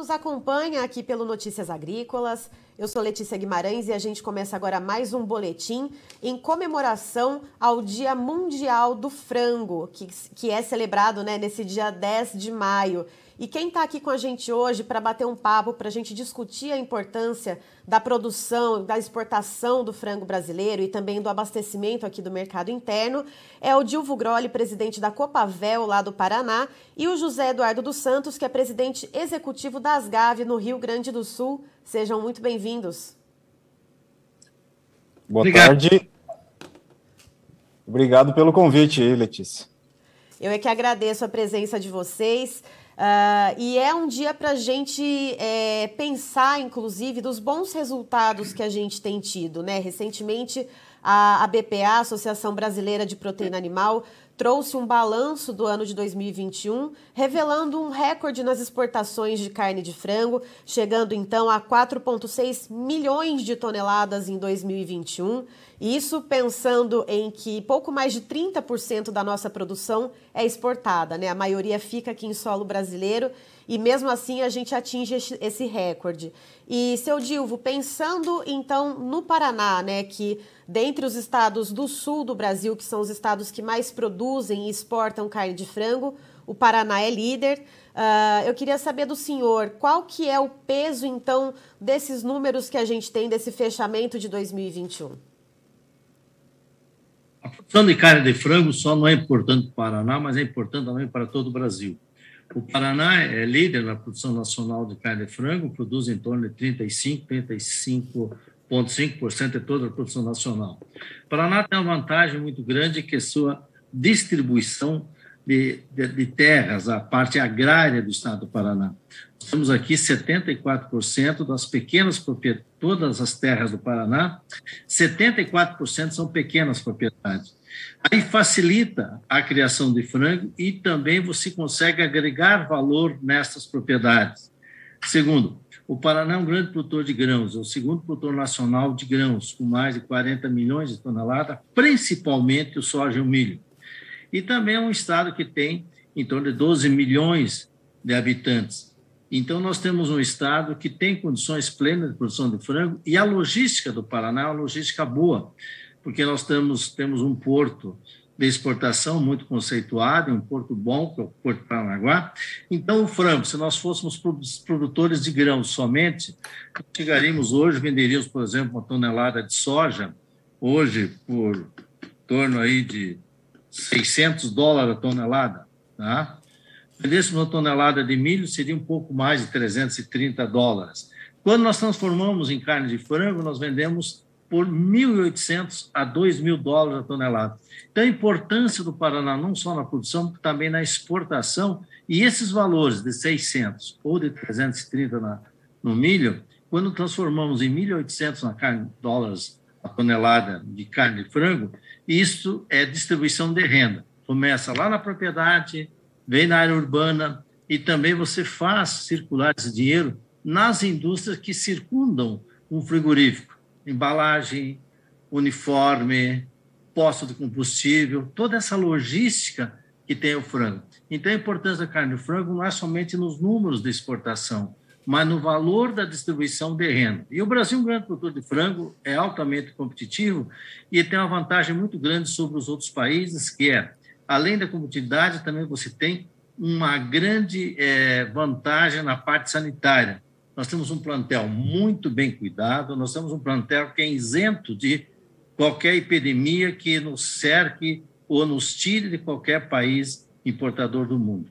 nos acompanha aqui pelo Notícias Agrícolas. Eu sou Letícia Guimarães e a gente começa agora mais um boletim em comemoração ao Dia Mundial do Frango, que, que é celebrado né, nesse dia 10 de maio. E quem está aqui com a gente hoje para bater um papo, para a gente discutir a importância da produção, da exportação do frango brasileiro e também do abastecimento aqui do mercado interno, é o Dilvo Groli, presidente da Copavel, lá do Paraná, e o José Eduardo dos Santos, que é presidente executivo da Asgave, no Rio Grande do Sul. Sejam muito bem-vindos. Boa Obrigado. tarde. Obrigado pelo convite Letícia. Eu é que agradeço a presença de vocês. Uh, e é um dia para a gente é, pensar, inclusive, dos bons resultados que a gente tem tido. Né? Recentemente, a, a BPA, Associação Brasileira de Proteína Animal, trouxe um balanço do ano de 2021, revelando um recorde nas exportações de carne de frango, chegando então a 4,6 milhões de toneladas em 2021. Isso pensando em que pouco mais de 30% da nossa produção é exportada, né? A maioria fica aqui em solo brasileiro e mesmo assim a gente atinge esse recorde. E seu Dilvo, pensando então no Paraná, né, que dentre os estados do sul do Brasil, que são os estados que mais produzem e exportam carne de frango, o Paraná é líder. Uh, eu queria saber do senhor qual que é o peso então desses números que a gente tem desse fechamento de 2021. A produção de carne de frango só não é importante para o Paraná, mas é importante também para todo o Brasil. O Paraná é líder na produção nacional de carne de frango, produz em torno de 35, 35,5% de toda a produção nacional. O Paraná tem uma vantagem muito grande que é sua distribuição de, de, de, terras, a parte agrária do estado do Paraná. Temos aqui 74% das pequenas propriedades, todas as terras do Paraná, 74% são pequenas propriedades. Aí facilita a criação de frango e também você consegue agregar valor nessas propriedades. Segundo, o Paraná é um grande produtor de grãos, é o segundo produtor nacional de grãos, com mais de 40 milhões de toneladas, principalmente o soja e o milho. E também é um estado que tem em torno de 12 milhões de habitantes. Então, nós temos um estado que tem condições plenas de produção de frango e a logística do Paraná é uma logística boa, porque nós temos, temos um porto de exportação muito conceituado, um porto bom, que é o Porto Paranaguá. Então, o frango, se nós fôssemos produtores de grãos somente, chegaríamos hoje, venderíamos, por exemplo, uma tonelada de soja, hoje por torno aí de 600 dólares a tonelada, tá? Vendêssemos uma tonelada de milho, seria um pouco mais de 330 dólares. Quando nós transformamos em carne de frango, nós vendemos por 1.800 a 2.000 dólares a tonelada. Então, a importância do Paraná, não só na produção, também na exportação, e esses valores de 600 ou de 330 na, no milho, quando transformamos em 1.800 na carne, dólares a tonelada de carne de frango, isso é distribuição de renda. Começa lá na propriedade, vem na área urbana e também você faz circular esse dinheiro nas indústrias que circundam um frigorífico, embalagem, uniforme, posto de combustível, toda essa logística que tem o frango. Então, a importância da carne de frango não é somente nos números de exportação, mas no valor da distribuição de renda. E o Brasil, um grande produtor de frango, é altamente competitivo e tem uma vantagem muito grande sobre os outros países, que é além da competitividade, também você tem uma grande é, vantagem na parte sanitária. Nós temos um plantel muito bem cuidado, nós temos um plantel que é isento de qualquer epidemia que nos cerque ou nos tire de qualquer país importador do mundo.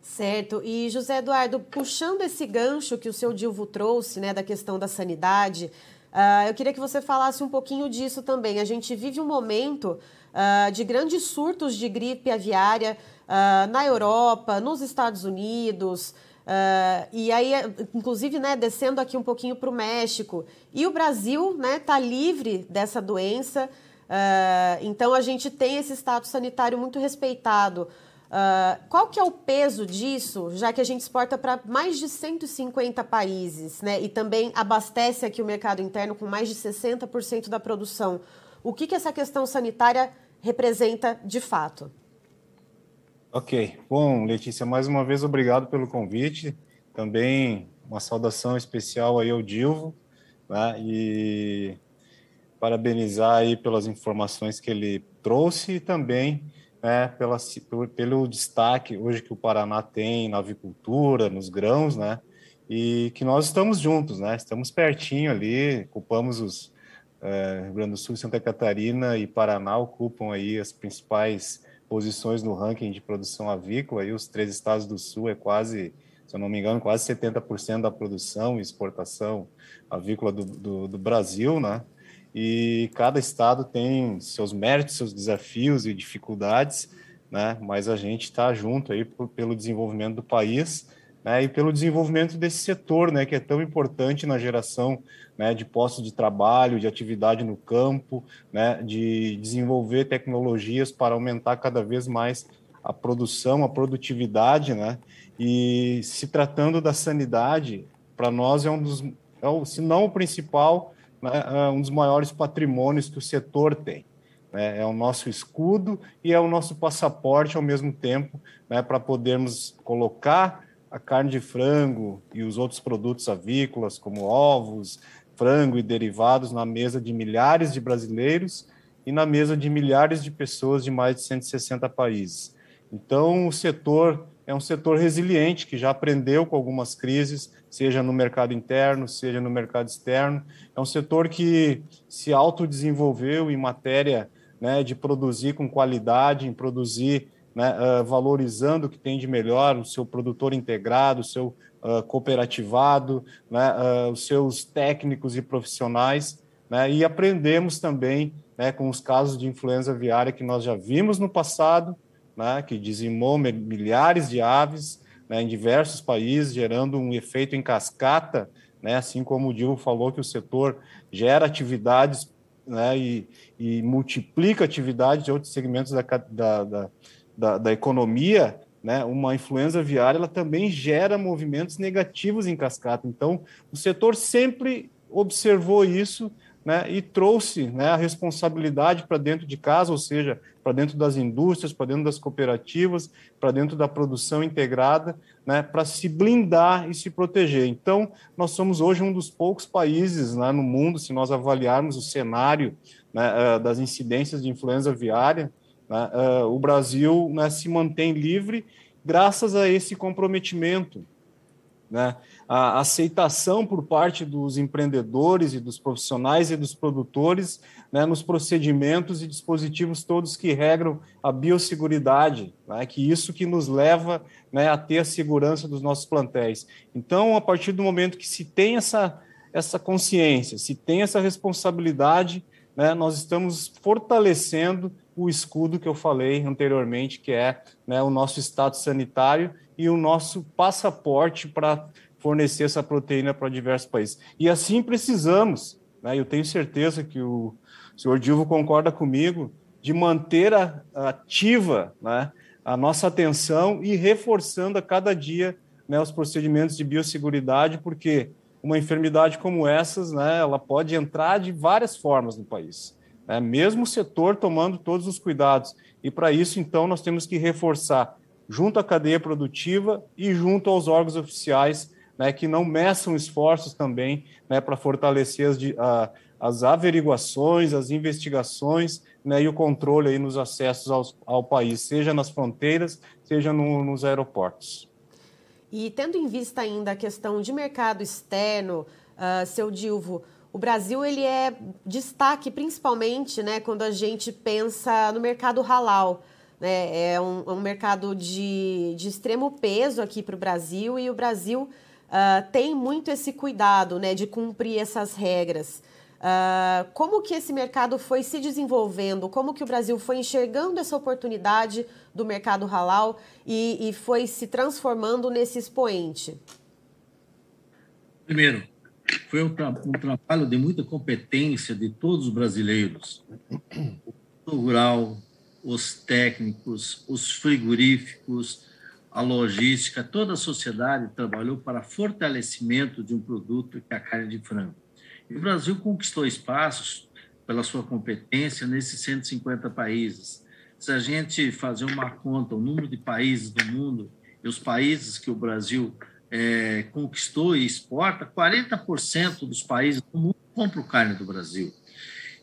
Certo. E José Eduardo, puxando esse gancho que o seu Dilvo trouxe, né, da questão da sanidade, uh, eu queria que você falasse um pouquinho disso também. A gente vive um momento uh, de grandes surtos de gripe aviária uh, na Europa, nos Estados Unidos. Uh, e aí, inclusive, né, descendo aqui um pouquinho para o México. E o Brasil está né, tá livre dessa doença, uh, então a gente tem esse status sanitário muito respeitado. Uh, qual que é o peso disso, já que a gente exporta para mais de 150 países, né? E também abastece aqui o mercado interno com mais de 60% da produção. O que, que essa questão sanitária representa de fato? Ok. Bom, Letícia, mais uma vez obrigado pelo convite. também uma saudação especial aí ao Dilvo, né? E parabenizar aí pelas informações que ele trouxe e também né, pela, pelo, pelo destaque hoje que o Paraná tem na avicultura, nos grãos, né? E que nós estamos juntos, né? Estamos pertinho ali, ocupamos os é, Rio Grande do Sul, Santa Catarina e Paraná ocupam aí as principais posições no ranking de produção avícola, e os três estados do Sul é quase, se eu não me engano, quase 70% da produção e exportação avícola do, do, do Brasil, né? E cada estado tem seus méritos, seus desafios e dificuldades, né? Mas a gente está junto aí por, pelo desenvolvimento do país né, e pelo desenvolvimento desse setor, né, que é tão importante na geração né, de postos de trabalho, de atividade no campo, né, de desenvolver tecnologias para aumentar cada vez mais a produção, a produtividade, né, e se tratando da sanidade, para nós é um dos, é o, se não o principal, né, é um dos maiores patrimônios que o setor tem. Né, é o nosso escudo e é o nosso passaporte ao mesmo tempo, né, para podermos colocar a carne de frango e os outros produtos avícolas, como ovos, frango e derivados, na mesa de milhares de brasileiros e na mesa de milhares de pessoas de mais de 160 países. Então, o setor é um setor resiliente, que já aprendeu com algumas crises, seja no mercado interno, seja no mercado externo. É um setor que se autodesenvolveu em matéria né, de produzir com qualidade, em produzir né, uh, valorizando o que tem de melhor, o seu produtor integrado, o seu uh, cooperativado, né, uh, os seus técnicos e profissionais, né, e aprendemos também né, com os casos de influenza aviária que nós já vimos no passado, né, que dizimou milhares de aves né, em diversos países, gerando um efeito em cascata, né, assim como o Dilma falou que o setor gera atividades né, e, e multiplica atividades de outros segmentos da, da, da da, economia, né, uma influenza aviária, ela também gera movimentos negativos em cascata. Então, o setor sempre observou isso né, e trouxe né, a responsabilidade para dentro de casa, ou seja, para dentro das indústrias, para dentro das cooperativas, para dentro da produção integrada, né, para se blindar e se proteger. Então, nós somos hoje um dos poucos países né, no mundo, se nós avaliarmos o cenário né, eh, das incidências de influenza aviária, né? Uh, o Brasil né, se mantém livre graças a esse comprometimento. Né? A aceitação por parte dos empreendedores e dos profissionais e dos produtores né, nos procedimentos e dispositivos todos que regram a biosseguridade, né, que isso que nos leva né, a ter a segurança dos nossos plantéis. Então, a partir do momento que se tem essa, essa consciência, se tem essa responsabilidade, né, nós estamos fortalecendo o escudo que eu falei anteriormente, que é né, o nosso status sanitário e o nosso passaporte para fornecer essa proteína para diversos países. E assim precisamos, né, eu tenho certeza que o senhor Dilvo concorda comigo, de manter a, ativa né, a nossa atenção e reforçando a cada dia né, os procedimentos de biosseguridade, porque uma enfermidade como essas, né, ela pode entrar de várias formas no país né? mesmo o setor tomando todos os cuidados. E para isso, então, nós temos que reforçar junto à cadeia produtiva e junto aos órgãos oficiais, né, que não meçam esforços também né, para fortalecer as, a, as averiguações, as investigações né, e o controle aí nos acessos aos, ao país, seja nas fronteiras, seja no, nos aeroportos. E tendo em vista ainda a questão de mercado externo, uh, seu Dilvo, o Brasil ele é destaque principalmente né, quando a gente pensa no mercado halal. Né? É um, um mercado de, de extremo peso aqui para o Brasil e o Brasil uh, tem muito esse cuidado né, de cumprir essas regras. Uh, como que esse mercado foi se desenvolvendo? Como que o Brasil foi enxergando essa oportunidade do mercado halal e, e foi se transformando nesse expoente? Primeiro, foi um, tra um, trabalho de muita competência de todos os brasileiros. O rural, os técnicos, os frigoríficos, a logística, toda a sociedade trabalhou para fortalecimento de um produto que é a carne de frango. E o Brasil conquistou espaços pela sua competência nesses 150 países. Se a gente fazer uma conta, o número de países do mundo e os países que o Brasil é, conquistou e exporta, 40% dos países do mundo compram carne do Brasil.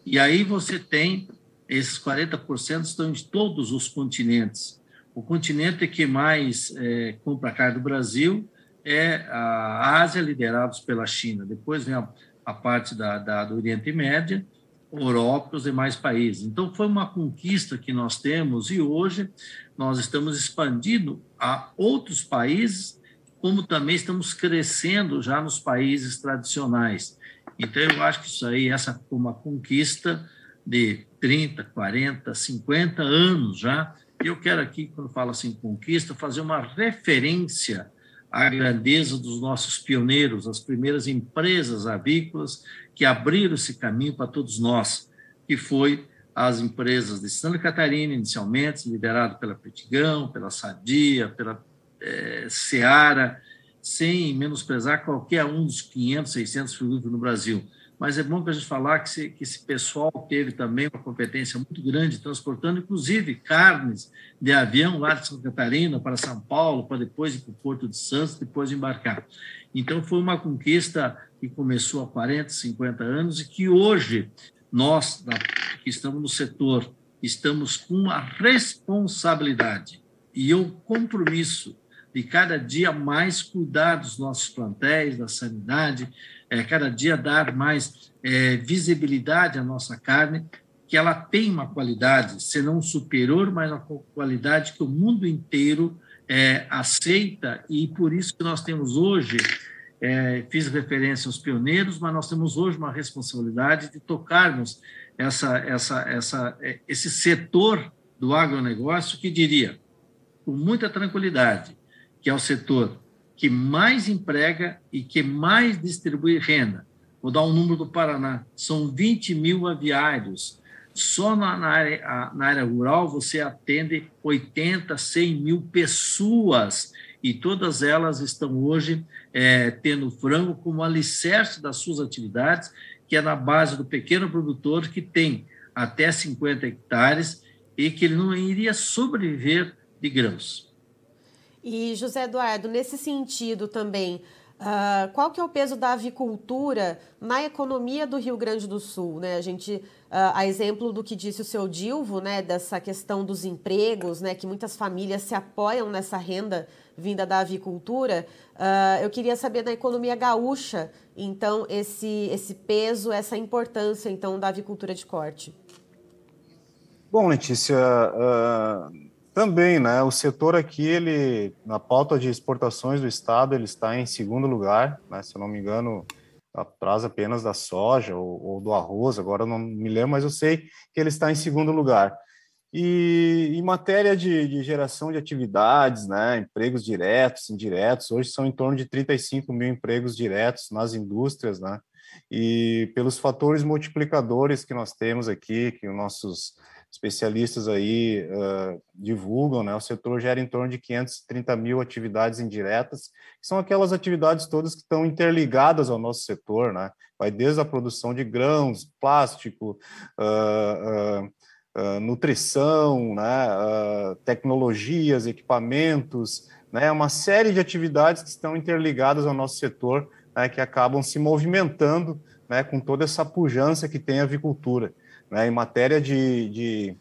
E aí você tem esses 40% estão em todos os continentes. O continente que mais é, compra carne do Brasil é a Ásia, liderados pela China. Depois vem a, a parte da, da, do Oriente Médio, Europa e os demais países. Então, foi uma conquista que nós temos e hoje nós estamos expandindo a outros países como também estamos crescendo já nos países tradicionais. Então, eu acho que isso aí, essa uma conquista de 30, 40, 50 anos já. E eu quero aqui, quando falo assim conquista, fazer uma referência à grandeza dos nossos pioneiros, as primeiras empresas avícolas que abriram esse caminho para todos nós, que foi as empresas de Santa Catarina, inicialmente, liderado pela Petigão, pela Sadia, pela é, Seara, sem menosprezar qualquer um dos 500, 600 frigoríficos no Brasil. Mas é bom que a gente falar que, esse, que esse pessoal teve também uma competência muito grande, transportando, inclusive, carnes de avião lá de Santa Catarina para São Paulo, para depois ir para o Porto de Santos, depois embarcar. Então, foi uma conquista que começou há 40, 50 anos e que hoje nós, que estamos no setor, estamos com a responsabilidade e o compromisso de cada dia mais cuidar dos nossos plantéis, da sanidade, é, cada dia dar mais é, visibilidade à nossa carne, que ela tem uma qualidade, se não superior, mas uma qualidade que o mundo inteiro é, aceita, e por isso que nós temos hoje, é, fiz referência aos pioneiros, mas nós temos hoje uma responsabilidade de tocarmos essa, essa, essa, é, esse setor do agronegócio que diria, com muita tranquilidade, que é o setor que mais emprega e que mais distribui renda. Vou dar um número do Paraná: são 20 mil aviários. Só na, na, área, na área rural você atende 80, 100 mil pessoas e todas elas estão hoje é, tendo frango como alicerce das suas atividades, que é na base do pequeno produtor que tem até 50 hectares e que ele não iria sobreviver de grãos. E, José Eduardo, nesse sentido também, uh, qual que é o peso da avicultura na economia do Rio Grande do Sul? Né? A gente, uh, a exemplo do que disse o seu Dilvo, né, dessa questão dos empregos, né, que muitas famílias se apoiam nessa renda vinda da avicultura, uh, eu queria saber na economia gaúcha, então, esse, esse peso, essa importância, então, da avicultura de corte. Bom, Letícia, uh, também, né? O setor aqui, ele na pauta de exportações do estado, ele está em segundo lugar, né? Se eu não me engano, atrás apenas da soja ou, ou, do arroz. Agora não me lembro, mas eu sei que ele está em segundo lugar. E em matéria de, de geração de atividades, né? Empregos diretos, indiretos, hoje são em torno de 35 mil empregos diretos nas indústrias, né? E pelos fatores multiplicadores que nós temos aqui, que os nossos especialistas aí uh, divulgam, né, o setor gera em torno de 530 mil atividades indiretas, que são aquelas atividades todas que estão interligadas ao nosso setor, né, vai desde a produção de grãos, plástico, uh, uh, nutrição, né, tecnologias, equipamentos, né, uma série de atividades que estão interligadas ao nosso setor, né, que acabam se movimentando né, com toda essa pujança que tem a avicultura. Né? Em matéria de, de,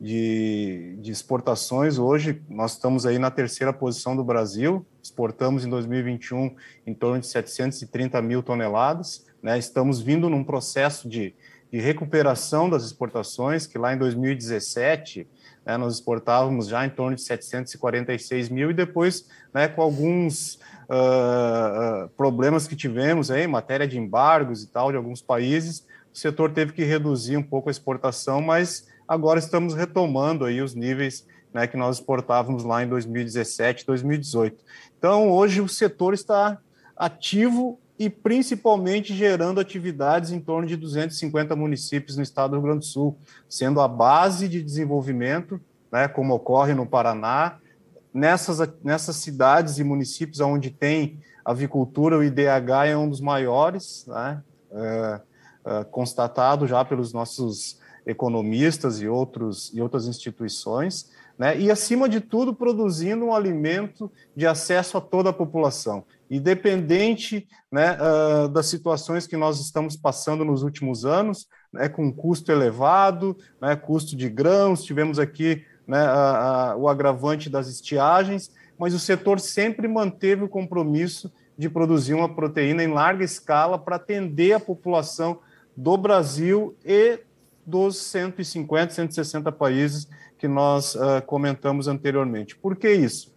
de, de, exportações, hoje nós estamos aí na terceira posição do Brasil, exportamos em 2021 em torno de 730 mil toneladas, né? estamos vindo num processo de, de recuperação das exportações, que lá em 2017 né, nós exportávamos já em torno de 746 mil, e depois, né, com alguns uh, problemas que tivemos aí, em matéria de embargos e tal, de alguns países, setor teve que reduzir um pouco a exportação, mas agora estamos retomando aí os níveis né, que nós exportávamos lá em 2017, 2018. Então, hoje o setor está ativo e principalmente gerando atividades em torno de 250 municípios no estado do Rio Grande do Sul, sendo a base de desenvolvimento, né, como ocorre no Paraná, nessas, nessas cidades e municípios onde tem avicultura, o IDH é um dos maiores, né, é, constatado já pelos nossos economistas e, outros, e outras instituições, né? e, acima de tudo, produzindo um alimento de acesso a toda a população, independente né, uh, das situações que nós estamos passando nos últimos anos, né, com custo elevado, né, custo de grãos, tivemos aqui né, a, a, o agravante das estiagens, mas o setor sempre manteve o compromisso de produzir uma proteína em larga escala para atender a população do Brasil e dos 150, 160 países que nós uh, comentamos anteriormente. Por que isso?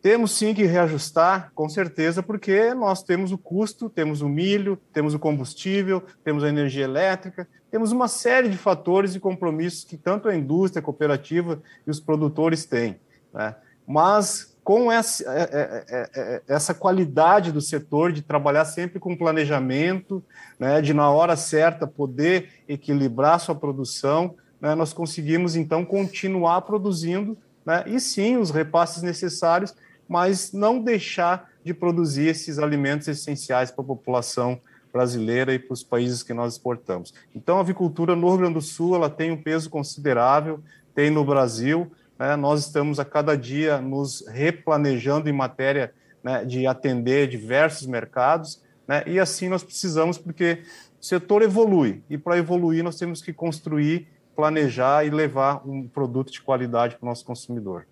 Temos sim que reajustar, com certeza, porque nós temos o custo, temos o milho, temos o combustível, temos a energia elétrica, temos uma série de fatores e compromissos que tanto a indústria, a cooperativa e os produtores têm. Né? Mas com essa, é, é, é, essa qualidade do setor de trabalhar sempre com planejamento, né, de na hora certa poder equilibrar sua produção, né, nós conseguimos então continuar produzindo, né, e sim os repasses necessários, mas não deixar de produzir esses alimentos essenciais para a população brasileira e para os países que nós exportamos. Então, a avicultura no Rio Grande do Sul ela tem um peso considerável, tem no Brasil. Né, nós estamos a cada dia nos replanejando em matéria né, de atender diversos mercados, né, e assim nós precisamos, porque o setor evolui, e para evoluir nós temos que construir planejar e levar um produto de qualidade para o nosso consumidor.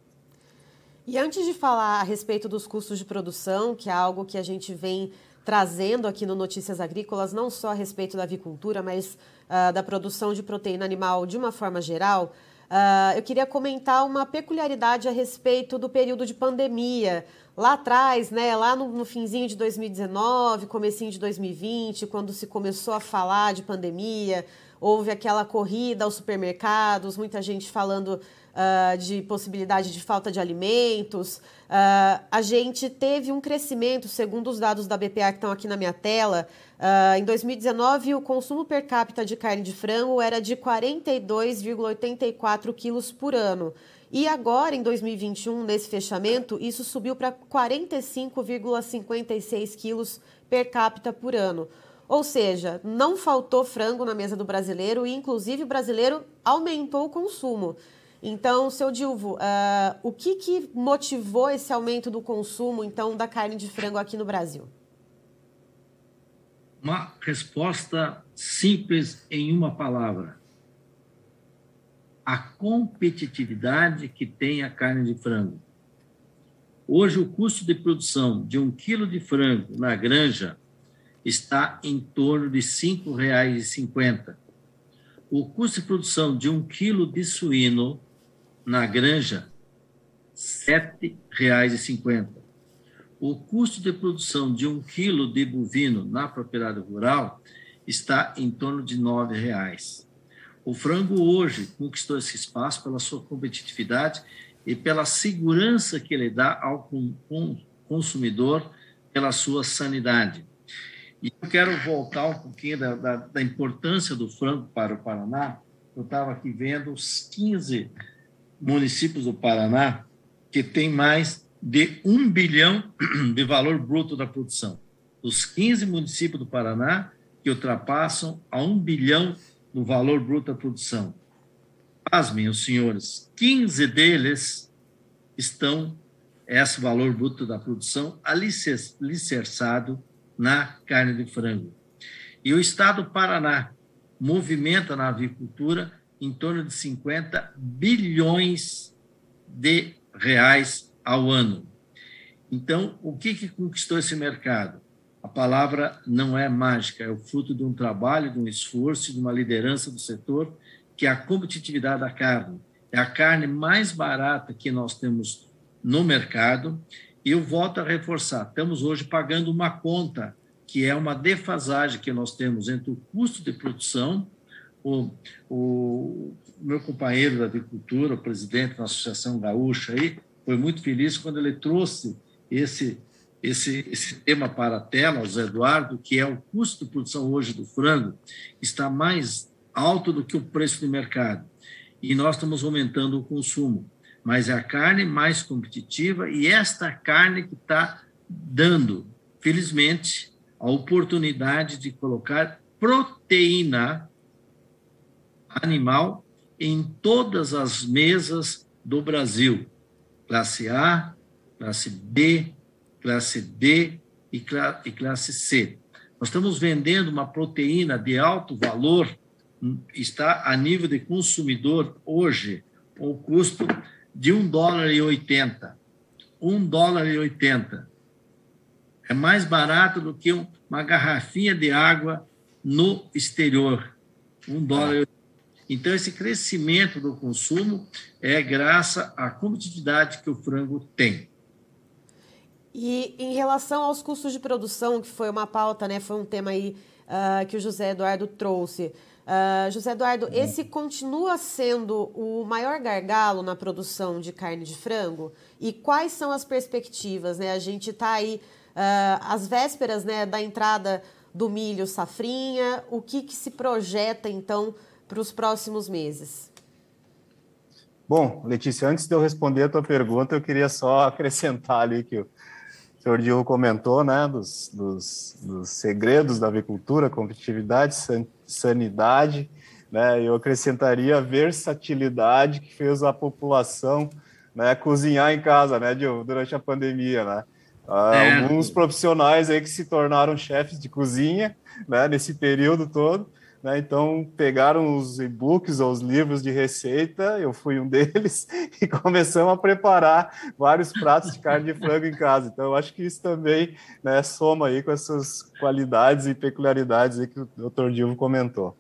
E antes de falar a respeito dos custos de produção, que é algo que a gente vem trazendo aqui no Notícias Agrícolas, não só a respeito da avicultura, mas uh, da produção de proteína animal de uma forma geral, uh, eu queria comentar uma peculiaridade a respeito do período de pandemia. Lá atrás, né, lá no, no finzinho de 2019, comecinho de 2020, quando se começou a falar de pandemia, houve aquela corrida aos supermercados, muita gente falando uh, de possibilidade de falta de alimentos. Uh, a gente teve um crescimento, segundo os dados da BPA que estão aqui na minha tela. Uh, em 2019, o consumo per capita de carne de frango era de 42,84 quilos por ano. E agora, em 2021, nesse fechamento, isso subiu para 45,56 quilos per capita por ano. Ou seja, não faltou frango na mesa do brasileiro e, inclusive, o brasileiro aumentou o consumo. Então, seu Dilvo, uh, o que, que motivou esse aumento do consumo, então, da carne de frango aqui no Brasil? Uma resposta simples em uma palavra. A competitividade que tem a carne de frango. Hoje, o custo de produção de um quilo de frango na granja está em torno de R$ 5,50. O custo de produção de um quilo de suíno na granja, R$ 7,50. O custo de produção de um quilo de bovino na propriedade rural está em torno de R$ 9,00. O frango hoje conquistou esse espaço pela sua competitividade e pela segurança que ele dá ao consumidor, pela sua sanidade. E eu quero voltar um pouquinho da, da, da importância do frango para o Paraná. Eu estava aqui vendo os 15 municípios do Paraná que têm mais de um bilhão de valor bruto da produção. Os 15 municípios do Paraná que ultrapassam a um bilhão no valor bruto da produção. Pasmem, os senhores, 15 deles estão, esse valor bruto da produção, alicerçado na carne de frango. E o estado do Paraná movimenta na avicultura em torno de 50 bilhões de reais ao ano. Então, o que, que conquistou esse mercado? A palavra não é mágica, é o fruto de um trabalho, de um esforço, de uma liderança do setor, que é a competitividade da carne. É a carne mais barata que nós temos no mercado e eu volto a reforçar: estamos hoje pagando uma conta, que é uma defasagem que nós temos entre o custo de produção. O, o meu companheiro da agricultura, o presidente da Associação Gaúcha, aí, foi muito feliz quando ele trouxe esse, esse, esse tema para a tela, o Zé Eduardo, que é o custo de produção hoje do frango, está mais alto do que o preço de mercado. E nós estamos aumentando o consumo mas é a carne mais competitiva e esta carne que está dando, felizmente, a oportunidade de colocar proteína animal em todas as mesas do Brasil, classe A, classe B, classe D e classe C. Nós estamos vendendo uma proteína de alto valor, hum, está a nível de consumidor hoje, o custo de um dólar e 80. Um dólar e 80. É mais barato do que uma garrafinha de água no exterior. Um dólar e 80. Então, esse crescimento do consumo é graças à competitividade que o frango tem. E em relação aos custos de produção, que foi uma pauta, né, foi um tema aí uh, que o José Eduardo trouxe. Uh, José Eduardo, esse continua sendo o maior gargalo na produção de carne de frango? E quais são as perspectivas? Né? A gente está aí uh, às vésperas né, da entrada do milho safrinha. O que, que se projeta, então, para os próximos meses? Bom, Letícia, antes de eu responder a tua pergunta, eu queria só acrescentar ali que o senhor Diogo comentou, né, dos, dos, dos segredos da avicultura, competitividade, sanidade, né? Eu acrescentaria a versatilidade que fez a população né, cozinhar em casa, né, Diogo, durante a pandemia, né? é. Alguns profissionais aí que se tornaram chefes de cozinha, né, nesse período todo, né? Então pegaram os e-books ou os livros de receita, eu fui um deles e começamos a preparar vários pratos de carne de frango em casa. Então eu acho que isso também, né, soma aí com essas qualidades e peculiaridades aí que o Dr. Dilvo comentou.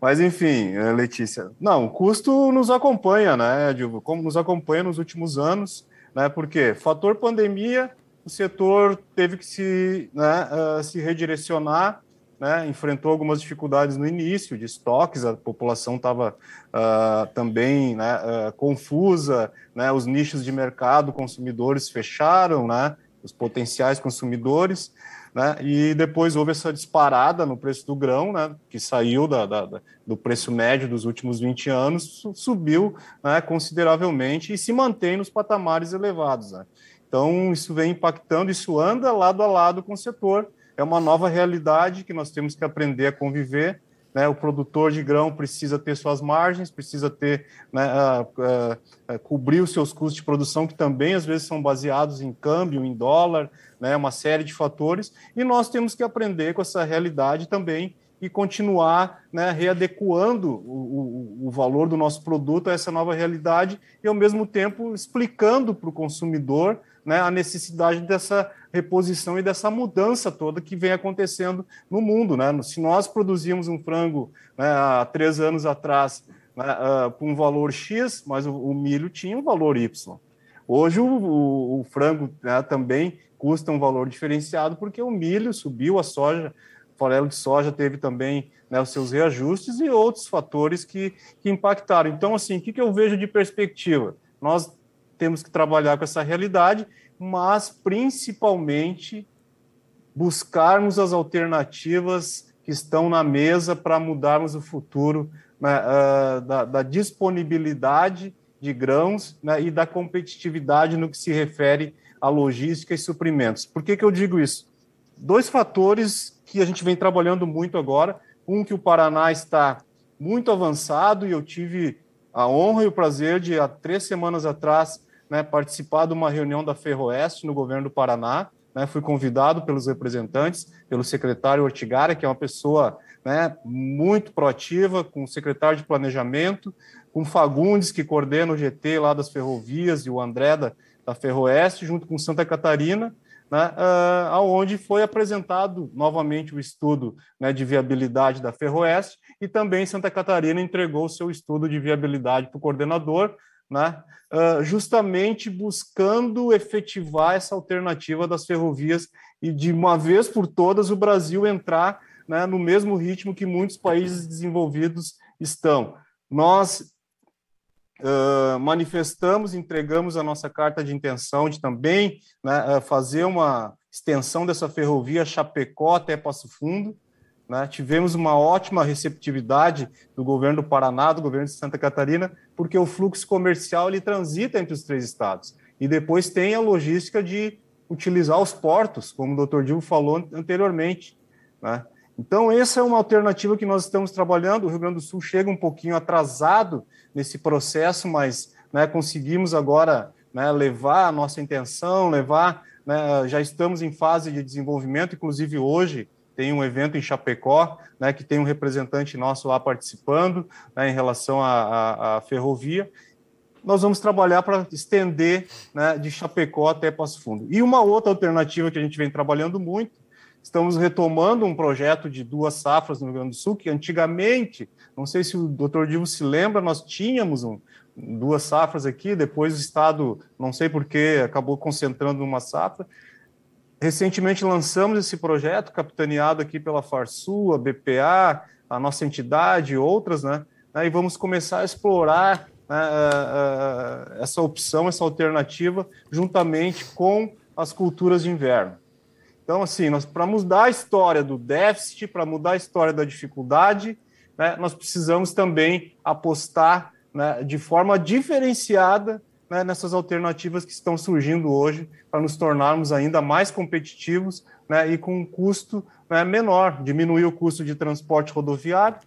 Mas enfim, eh, Letícia, não, o custo nos acompanha, né, Dilvo? Como nos acompanha nos últimos anos, né? Porque fator pandemia, o setor teve que se, né, uh, se redirecionar né, enfrentou algumas dificuldades no início de estoques, a população estava uh, também né, uh, confusa, né, os nichos de mercado, consumidores fecharam, né, os potenciais consumidores, né, e depois houve essa disparada no preço do grão, né, que saiu da, da, do preço médio dos últimos 20 anos, subiu né, consideravelmente e se mantém nos patamares elevados. Né. Então, isso vem impactando, isso anda lado a lado com o setor, é uma nova realidade que nós temos que aprender a conviver. Né? O produtor de grão precisa ter suas margens, precisa ter né, cobrir os seus custos de produção, que também às vezes são baseados em câmbio, em dólar, né, uma série de fatores, e nós temos que aprender com essa realidade também e continuar né, readequando o, o, o, valor do nosso produto a essa nova realidade e, ao mesmo tempo, explicando para o consumidor né, a necessidade dessa reposição e dessa mudança toda que vem acontecendo no mundo. Né? Se nós produzíamos um frango né, há três anos atrás né, uh, com um valor X, mas o, o, milho tinha um valor Y. Hoje o, o frango né, também custa um valor diferenciado porque o milho subiu, a soja, o farelo de soja teve também né, os seus reajustes e outros fatores que, que impactaram. Então, assim, o que, que eu vejo de perspectiva? Nós temos que trabalhar com essa realidade, mas principalmente buscarmos as alternativas que estão na mesa para mudarmos o futuro né, uh, da, da, disponibilidade de grãos né, e da competitividade no que se refere à logística e suprimentos. Por que, que eu digo isso? Dois fatores que a gente vem trabalhando muito agora. Um, que o Paraná está muito avançado, e eu tive a honra e o prazer de, há três semanas atrás, né, participar de uma reunião da Ferroeste no governo do Paraná. Né, fui convidado pelos representantes, pelo secretário Ortigara, que é uma pessoa né, muito proativa, com o secretário de Planejamento, com Fagundes, que coordena o GT lá das ferrovias, e o André da, da Ferroeste, junto com Santa Catarina, né, uh, aonde foi apresentado novamente o estudo né, de viabilidade da Ferroeste e também Santa Catarina entregou o seu estudo de viabilidade para o coordenador, né, uh, justamente buscando efetivar essa alternativa das ferrovias e, de uma vez por todas, o Brasil entrar né, no mesmo ritmo que muitos países desenvolvidos estão. Nós uh, manifestamos, entregamos a nossa carta de intenção de também né, fazer uma extensão dessa ferrovia Chapecó até Passo Fundo, né? Tivemos uma ótima receptividade do governo do Paraná, do governo de Santa Catarina, porque o fluxo comercial ele transita entre os três estados. E depois tem a logística de utilizar os portos, como o doutor Dilma falou anteriormente. Né? Então, essa é uma alternativa que nós estamos trabalhando. O Rio Grande do Sul chega um pouquinho atrasado nesse processo, mas né, conseguimos agora né, levar a nossa intenção, levar. Né, já estamos em fase de desenvolvimento, inclusive hoje tem um evento em Chapecó, né, que tem um representante nosso lá participando né, em relação à, à, à ferrovia. Nós vamos trabalhar para estender né, de Chapecó até Passo Fundo. E uma outra alternativa que a gente vem trabalhando muito Estamos retomando um projeto de duas safras no Rio Grande do Sul, que antigamente, não sei se o doutor Divo se lembra, nós tínhamos um, duas safras aqui, depois o Estado, não sei porquê, acabou concentrando numa safra. Recentemente lançamos esse projeto, capitaneado aqui pela Farsul, a BPA, a nossa entidade, outras, né? E vamos começar a explorar né, essa opção, essa alternativa, juntamente com as culturas de inverno. Então, assim, para mudar a história do déficit, para mudar a história da dificuldade, né, nós precisamos também apostar né, de forma diferenciada né, nessas alternativas que estão surgindo hoje para nos tornarmos ainda mais competitivos né, e com um custo né, menor, diminuir o custo de transporte rodoviário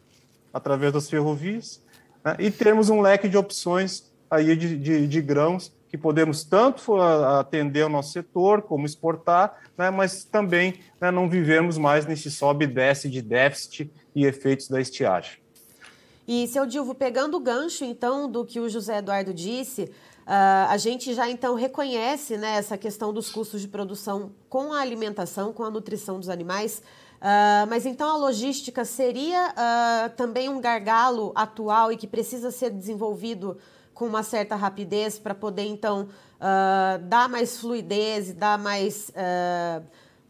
através das ferrovias né, e termos um leque de opções aí de, de, de grãos que podemos tanto atender o nosso setor, como exportar, né, mas também né, não vivemos mais nesse sobe e desce de déficit e efeitos da estiagem. E, seu Dilvo, pegando o gancho, então, do que o José Eduardo disse, uh, a gente já, então, reconhece né, essa questão dos custos de produção com a alimentação, com a nutrição dos animais, Uh, mas então a logística seria uh, também um gargalo atual e que precisa ser desenvolvido com uma certa rapidez para poder, então, dar mais fluidez e dar mais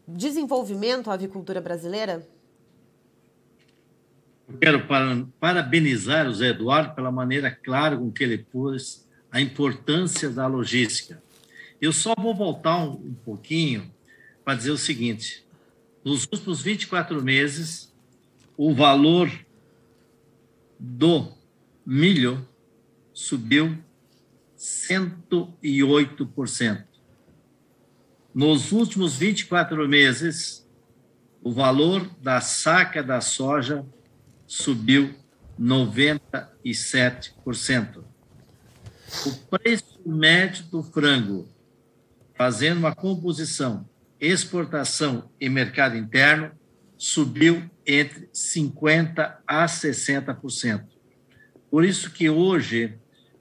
desenvolvimento à avicultura brasileira? Eu quero parabenizar o Zé Eduardo pela maneira clara com que ele pôs a importância da logística. Eu só vou voltar um, um pouquinho para dizer o seguinte: nos últimos 24 meses, o valor do milho subiu 108%. Nos últimos 24 meses, o valor da saca da soja subiu 97%. O preço médio do frango, fazendo uma composição, exportação e mercado interno, subiu entre 50% a 60%. Por isso que hoje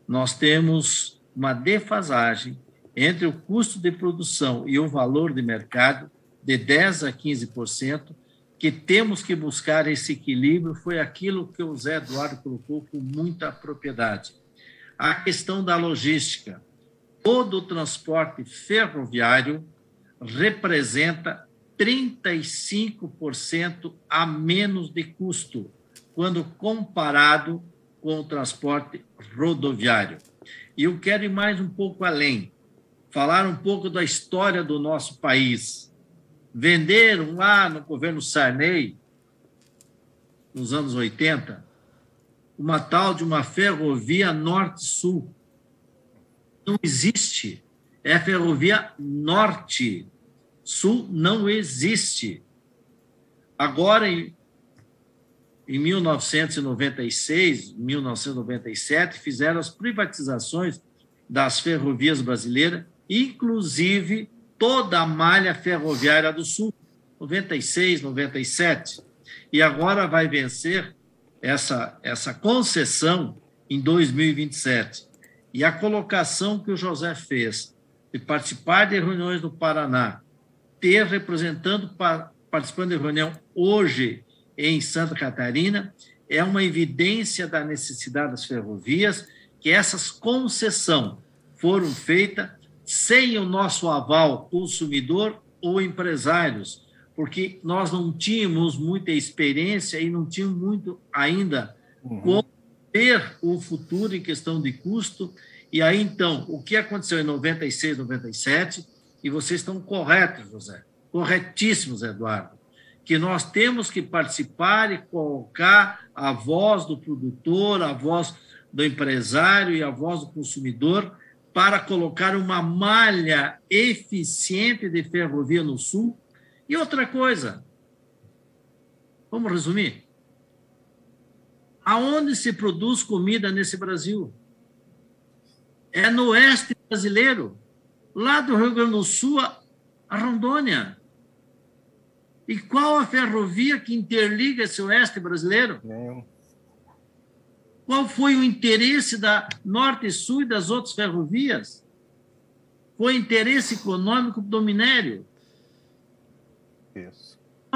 nós temos uma defasagem entre o custo de produção e o valor de mercado de 10 a 15%, que temos que buscar esse equilíbrio, foi aquilo que o Zé Eduardo colocou com muita propriedade. A questão da logística. Todo o transporte ferroviário representa 35% a menos de custo, quando comparado com o transporte rodoviário. E eu quero ir mais um pouco além, falar um pouco da história do nosso país. Venderam lá no governo Sarney, nos anos 80, uma tal de uma ferrovia norte-sul. Não existe. É ferrovia norte. Sul não existe. Agora, em em 1996, 1997, fizeram as privatizações das ferrovias brasileiras, inclusive toda a malha ferroviária do Sul, 96, 97. E agora vai vencer essa, essa concessão em 2027. E a colocação que o José fez de participar de reuniões do Paraná, ter representando participando de reunião hoje em Santa Catarina, é uma evidência da necessidade das ferrovias, que essas concessões foram feitas sem o nosso aval consumidor ou empresários, porque nós não tínhamos muita experiência e não tínhamos muito ainda uhum. como ver o futuro em questão de custo. E aí, então, o que aconteceu em 96, 97, e vocês estão corretos, José, corretíssimos, Eduardo que nós temos que participar e colocar a voz do produtor, a voz do empresário e a voz do consumidor para colocar uma malha eficiente de ferrovia no sul. E outra coisa, Vamos resumir? Aonde se produz comida nesse Brasil? É no oeste brasileiro, lá do Rio Grande do Sul a Rondônia. E qual a ferrovia que interliga esse oeste brasileiro? Nenhum. Qual foi o interesse da Norte e Sul e das outras ferrovias? Foi interesse econômico do minério.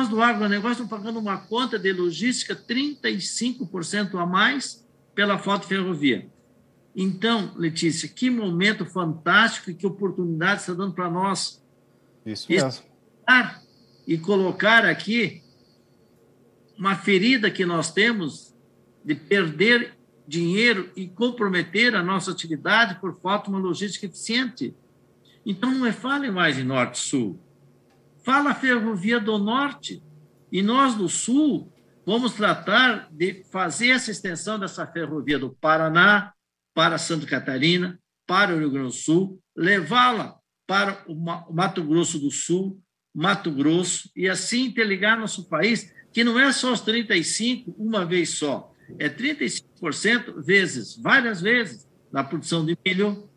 Nós do agronegócio estamos pagando uma conta de logística 35% a mais pela fotoferrovia. Então, Letícia, que momento fantástico e que oportunidade está dando para nós. Isso mesmo. E colocar aqui uma ferida que nós temos de perder dinheiro e comprometer a nossa atividade por falta de uma logística eficiente. Então, não é fale mais em Norte-Sul. Fala a Ferrovia do Norte. E nós do Sul vamos tratar de fazer essa extensão dessa ferrovia do Paraná para Santa Catarina, para o Rio Grande do Sul, levá-la para o Mato Grosso do Sul, Mato Grosso, e assim interligar nosso país, que não é só os 35 uma vez só, é 35% vezes, várias vezes, na produção de milho,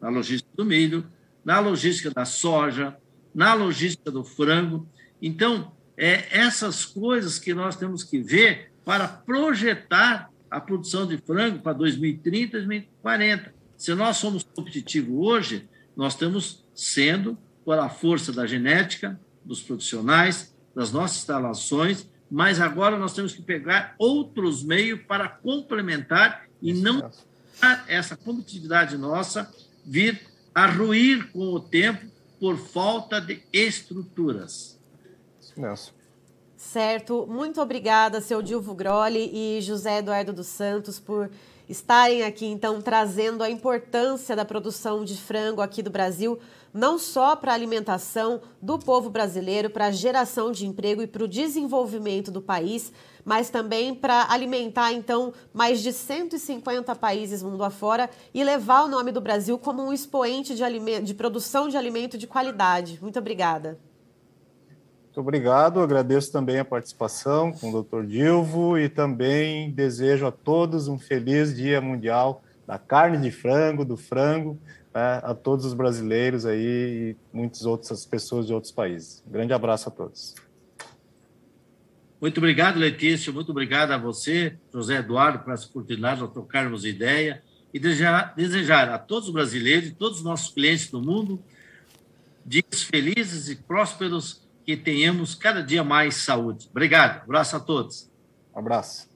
na logística do milho, na logística da soja, na logística do frango. Então, é essas coisas que nós temos que ver para projetar a produção de frango para 2030, 2040. Se nós somos competitivos hoje, nós estamos sendo pela força da genética, dos profissionais, das nossas instalações, mas agora nós temos que pegar outros meios para complementar e não essa competitividade nossa vir a ruir com o tempo por falta de estruturas. Isso Certo. Muito obrigada, seu Dilvo Groli e José Eduardo dos Santos, por estarem aqui, então, trazendo a importância da produção de frango aqui do Brasil, não só para a alimentação do povo brasileiro, para a geração de emprego e para o desenvolvimento do país, mas também para alimentar, então, mais de 150 países mundo afora e levar o nome do Brasil como um expoente de, de produção de alimento de qualidade. Muito obrigada. Muito obrigado, agradeço também a participação com o Dr. Dilvo e também desejo a todos um feliz Dia Mundial da Carne de Frango, do frango, né, a todos os brasileiros aí e muitas outras pessoas de outros países. Um grande abraço a todos. Muito obrigado, Letícia. Muito obrigado a você, José Eduardo, por essa oportunidade de trocarmos ideia e desejar, desejar a todos os brasileiros e todos os nossos clientes do mundo dias felizes e prósperos, que tenhamos cada dia mais saúde. Obrigado. Abraço a todos. Um abraço.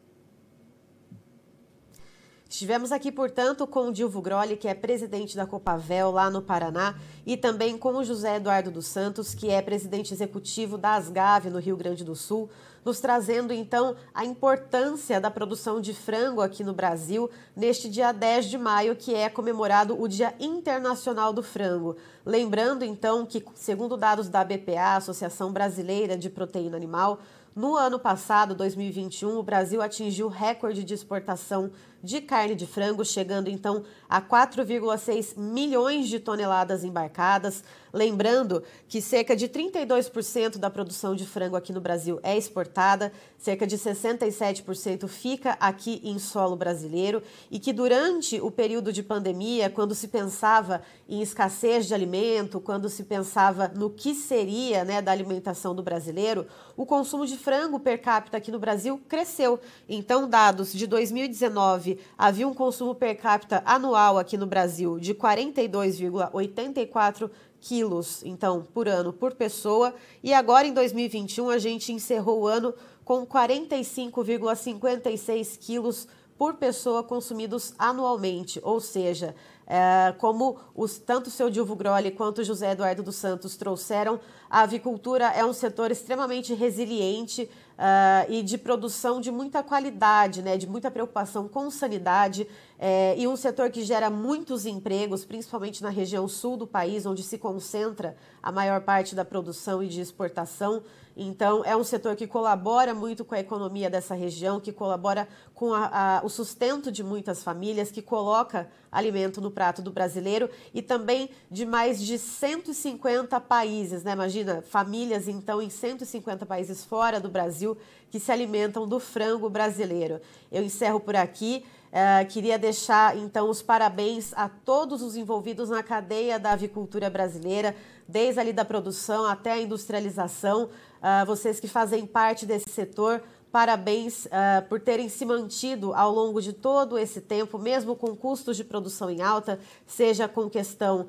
Estivemos aqui, portanto, com o Dilvo Groli, que é presidente da Copavel lá no Paraná, e também com o José Eduardo dos Santos, que é presidente executivo da Asgave no Rio Grande do Sul, nos trazendo então a importância da produção de frango aqui no Brasil neste dia 10 de maio, que é comemorado o Dia Internacional do Frango. Lembrando então que, segundo dados da BPA, Associação Brasileira de Proteína Animal, no ano passado, 2021, o Brasil atingiu recorde de exportação de carne de frango, chegando então a 4,6 milhões de toneladas embarcadas. Lembrando que cerca de 32% da produção de frango aqui no Brasil é exportada, cerca de 67% fica aqui em solo brasileiro e que durante o período de pandemia, quando se pensava em escassez de alimento, quando se pensava no que seria né, da alimentação do brasileiro, o consumo de frango per capita aqui no Brasil cresceu. Então, dados de 2019, havia um consumo per capita anual aqui no Brasil de 42,84 quilos, então, por ano por pessoa. E agora, em 2021, a gente encerrou o ano com 45,56 quilos por pessoa consumidos anualmente, ou seja, é, como os, tanto o seu Dilvo Groli quanto o José Eduardo dos Santos trouxeram, a avicultura é um setor extremamente resiliente uh, e de produção de muita qualidade, né, de muita preocupação com sanidade. é, e um setor que gera muitos empregos, principalmente na região sul do país, onde se concentra a maior parte da produção e de exportação. Então, é um setor que colabora muito com a economia dessa região, que colabora com a, a, o sustento de muitas famílias, que coloca alimento no prato do brasileiro e também de mais de 150 países, né? Imagina, famílias, então, em 150 países fora do Brasil que se alimentam do frango brasileiro. Eu encerro por aqui. Uh, queria deixar então os parabéns a todos os envolvidos na cadeia da avicultura brasileira, desde ali da produção até a industrialização. Uh, vocês que fazem parte desse setor, parabéns uh, por terem se mantido ao longo de todo esse tempo, mesmo com custos de produção em alta, seja com questão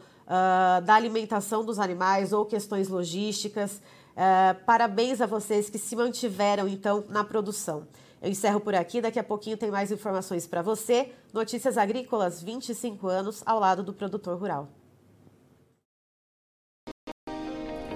da alimentação dos animais ou questões logísticas. parabéns a vocês que se mantiveram então na produção. Eu encerro por aqui, daqui a pouquinho tem mais informações para você. Notícias Agrícolas, 25 anos ao lado do produtor rural.